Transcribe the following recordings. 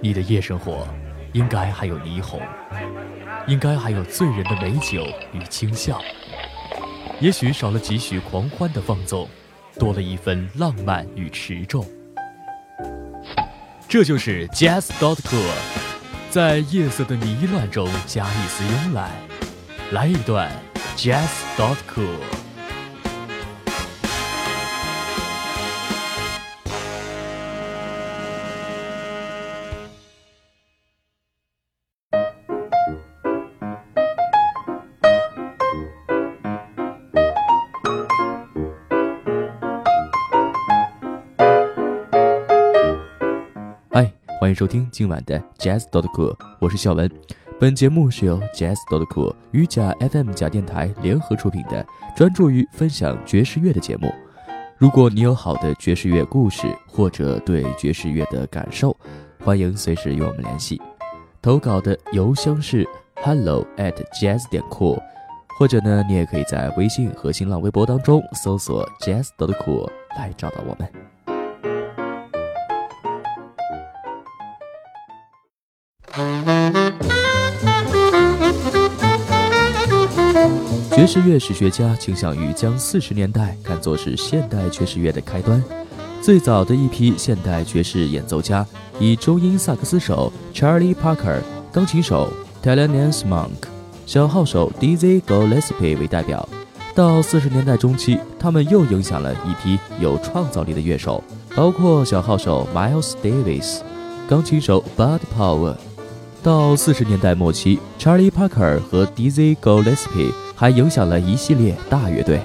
你的夜生活应该还有霓虹，应该还有醉人的美酒与轻笑，也许少了几许狂欢的放纵，多了一分浪漫与持重。这就是 Jazz dot cool，在夜色的迷乱中加一丝慵懒，来一段 Jazz dot cool。欢迎收听今晚的 Jazz dot cool，我是小文。本节目是由 Jazz dot cool 与假 FM 假电台联合出品的，专注于分享爵士乐的节目。如果你有好的爵士乐故事或者对爵士乐的感受，欢迎随时与我们联系。投稿的邮箱是 hello at jazz 点 cool，或者呢，你也可以在微信和新浪微博当中搜索 Jazz dot cool 来找到我们。爵士乐史学家倾向于将四十年代看作是现代爵士乐的开端。最早的一批现代爵士演奏家以中音萨克斯手 Charlie Parker、钢琴手 Thelonious Monk、小号手 Dizzy Gillespie 为代表。到四十年代中期，他们又影响了一批有创造力的乐手，包括小号手 Miles Davis、钢琴手 Bud Powell。到四十年代末期，Charlie Parker 和 Dizzy Gillespie 还影响了一系列大乐队。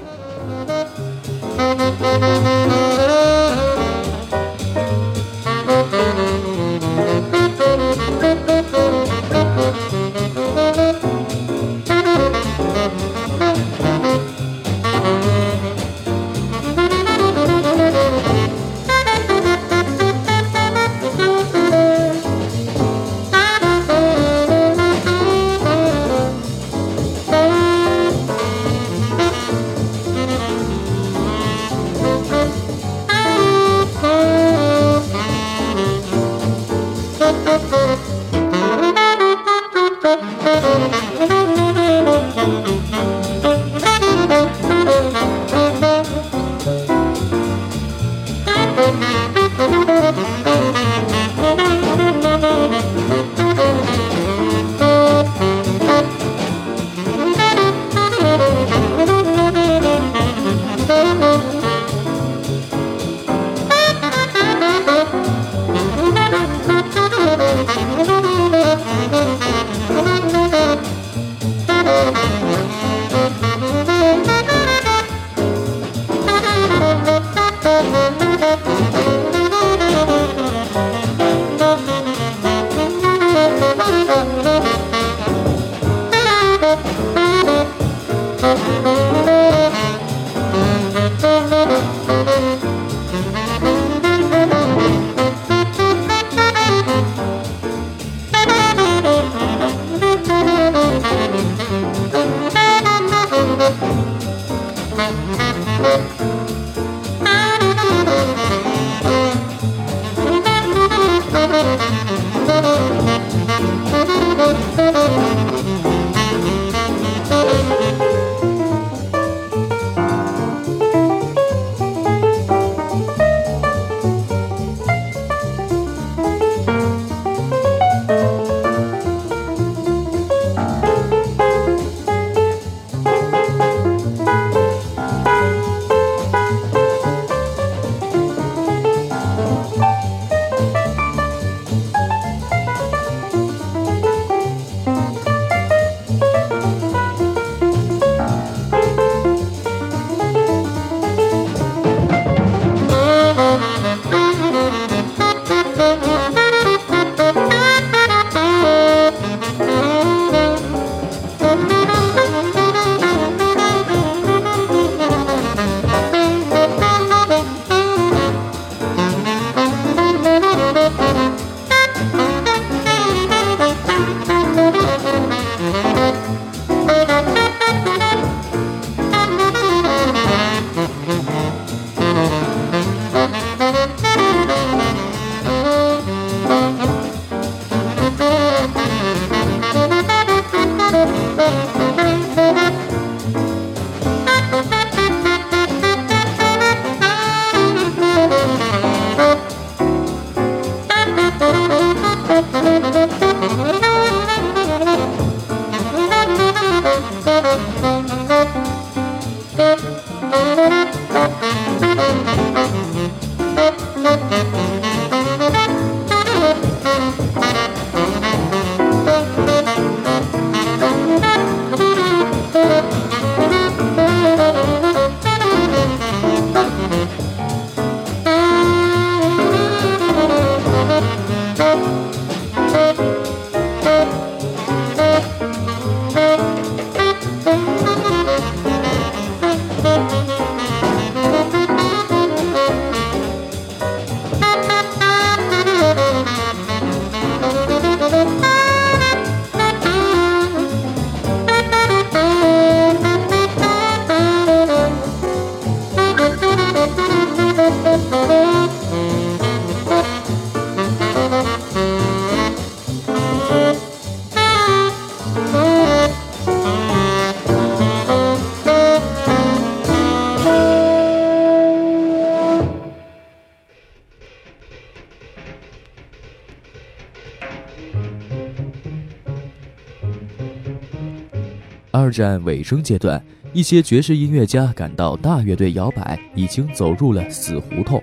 战尾声阶段，一些爵士音乐家感到大乐队摇摆已经走入了死胡同，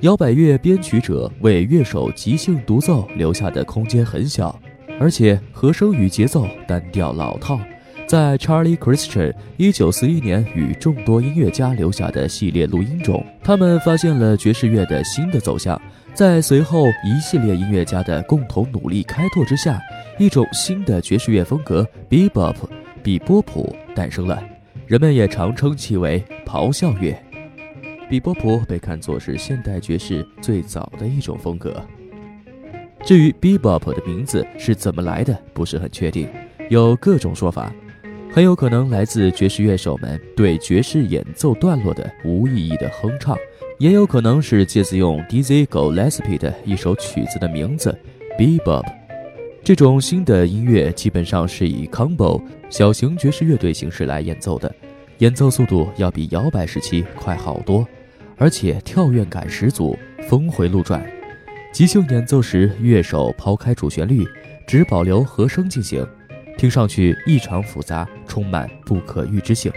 摇摆乐编曲者为乐手即兴独奏留下的空间很小，而且和声与节奏单调老套。在 Charlie Christian 1941年与众多音乐家留下的系列录音中，他们发现了爵士乐的新的走向。在随后一系列音乐家的共同努力开拓之下，一种新的爵士乐风格 Bebop 比波普诞生了。人们也常称其为咆哮乐。比波普被看作是现代爵士最早的一种风格。至于 Bebop 的名字是怎么来的，不是很确定，有各种说法。很有可能来自爵士乐手们对爵士演奏段落的无意义的哼唱，也有可能是借自用 Dizzy Gillespie 的一首曲子的名字 Bebop。这种新的音乐基本上是以 combo 小型爵士乐队形式来演奏的，演奏速度要比摇摆时期快好多，而且跳跃感十足，峰回路转。即兴演奏时，乐手抛开主旋律，只保留和声进行。听上去异常复杂，充满不可预知性。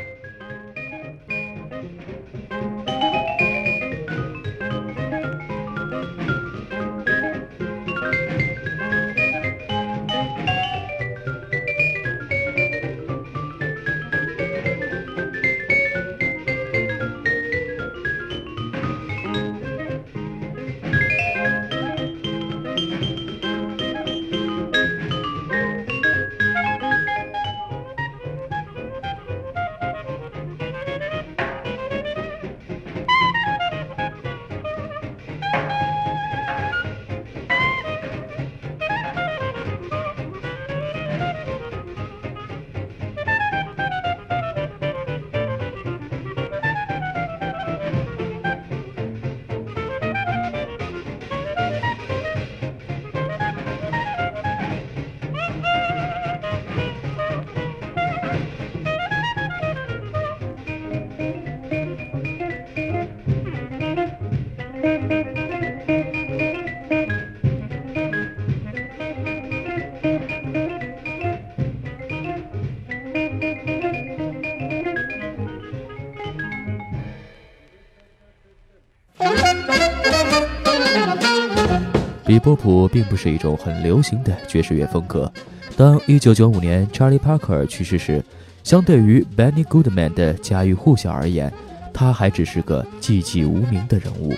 比波普并不是一种很流行的爵士乐风格。当1995年 Charlie Parker 去世时，相对于 Benny Goodman 的家喻户晓而言，他还只是个寂寂无名的人物。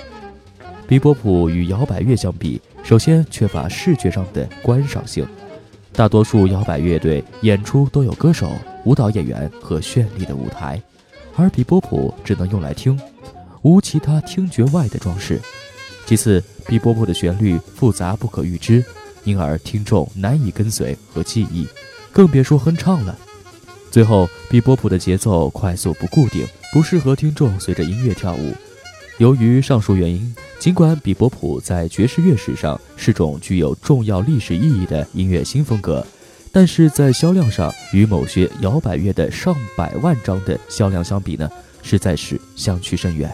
比波普与摇摆乐相比，首先缺乏视觉上的观赏性。大多数摇摆乐队演出都有歌手、舞蹈演员和绚丽的舞台，而比波普只能用来听，无其他听觉外的装饰。其次，比波普的旋律复杂不可预知，因而听众难以跟随和记忆，更别说哼唱了。最后，比波普的节奏快速不固定，不适合听众随着音乐跳舞。由于上述原因，尽管比波普在爵士乐史上是种具有重要历史意义的音乐新风格，但是在销量上与某些摇摆乐的上百万张的销量相比呢，实在是相去甚远。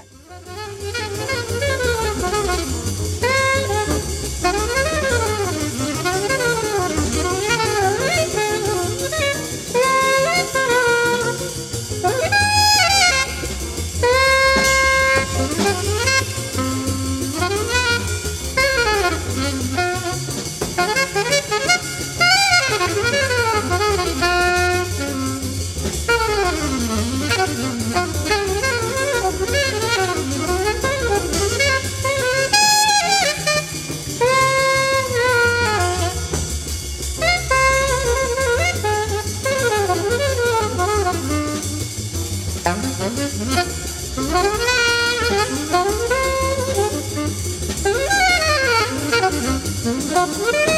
Música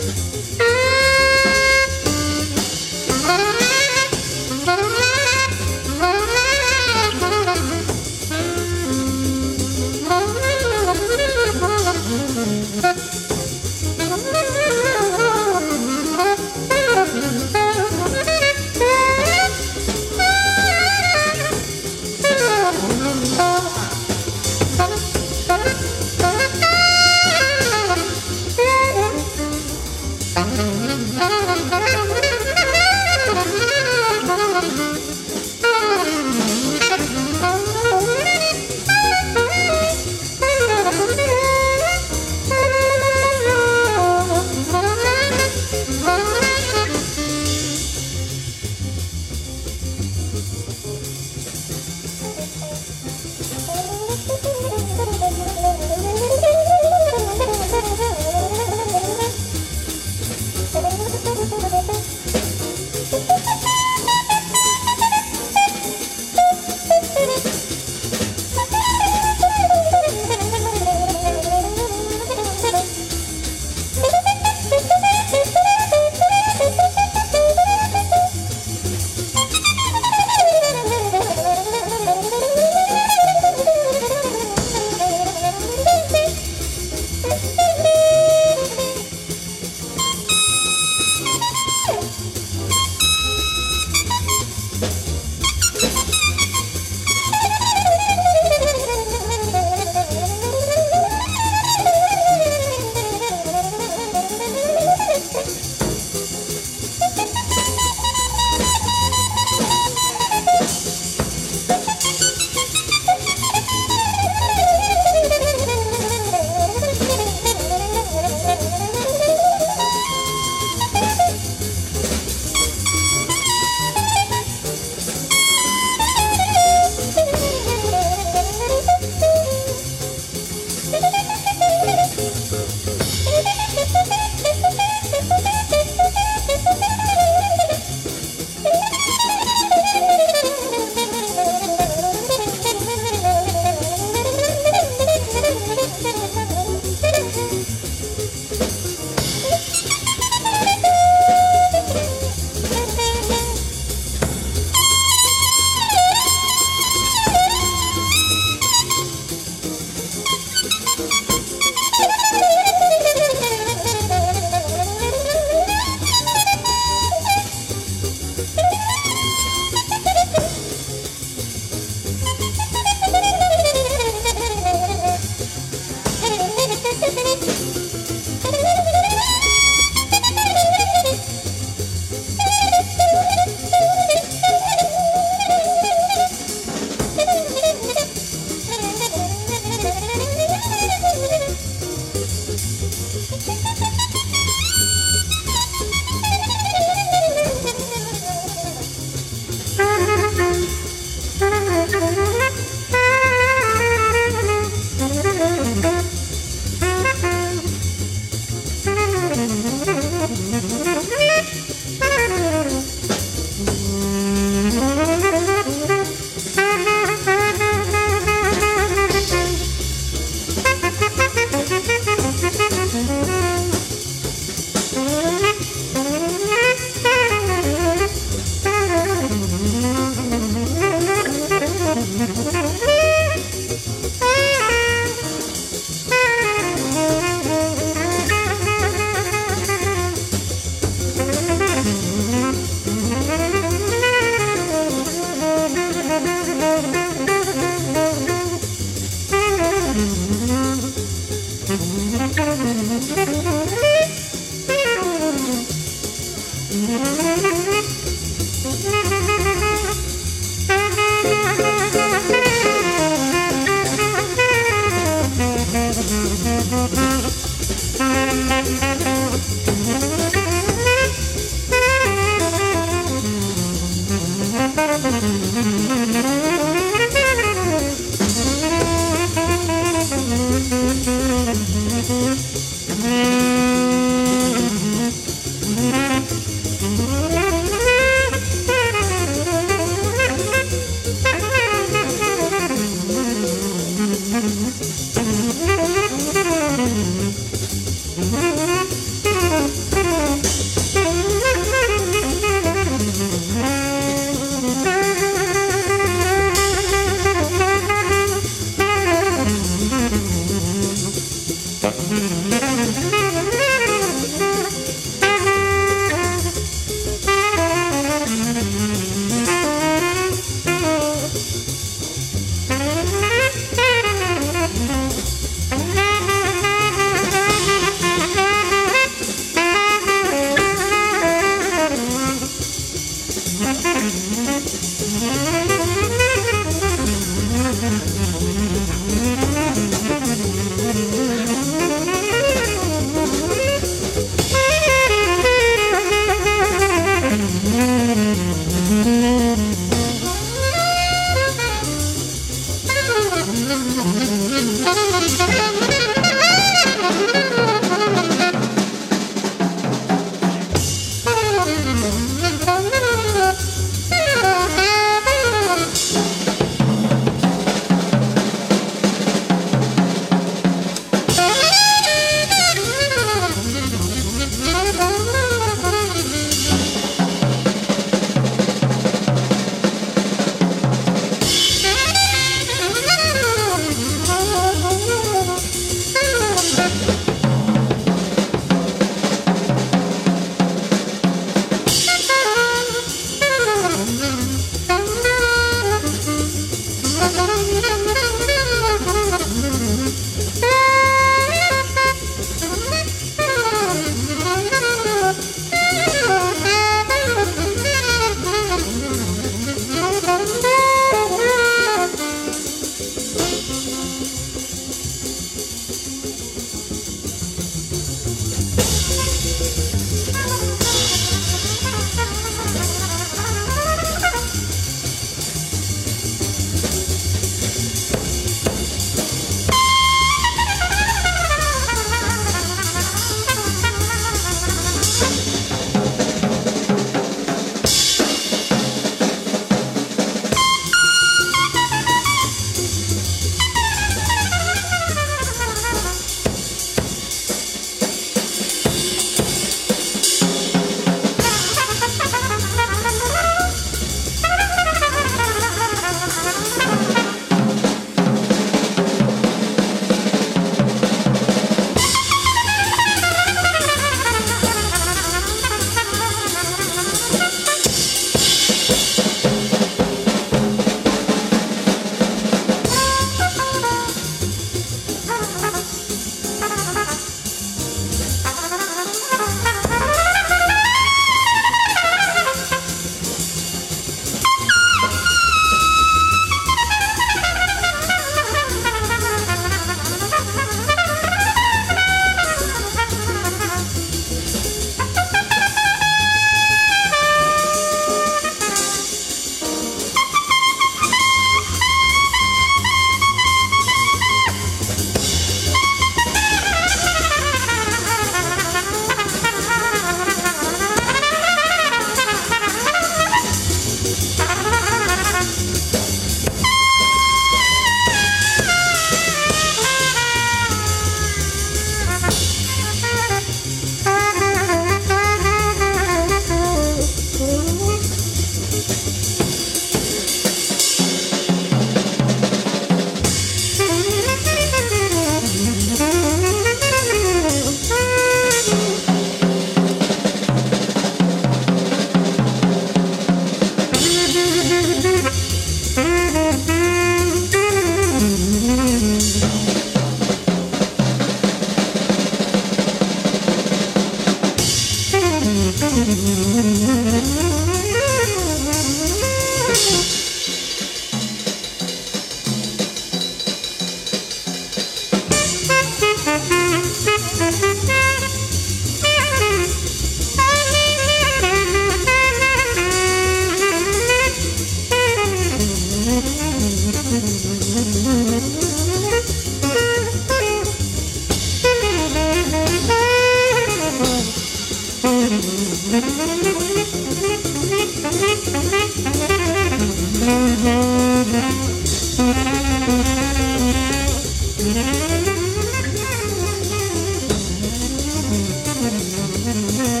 Mm-hmm.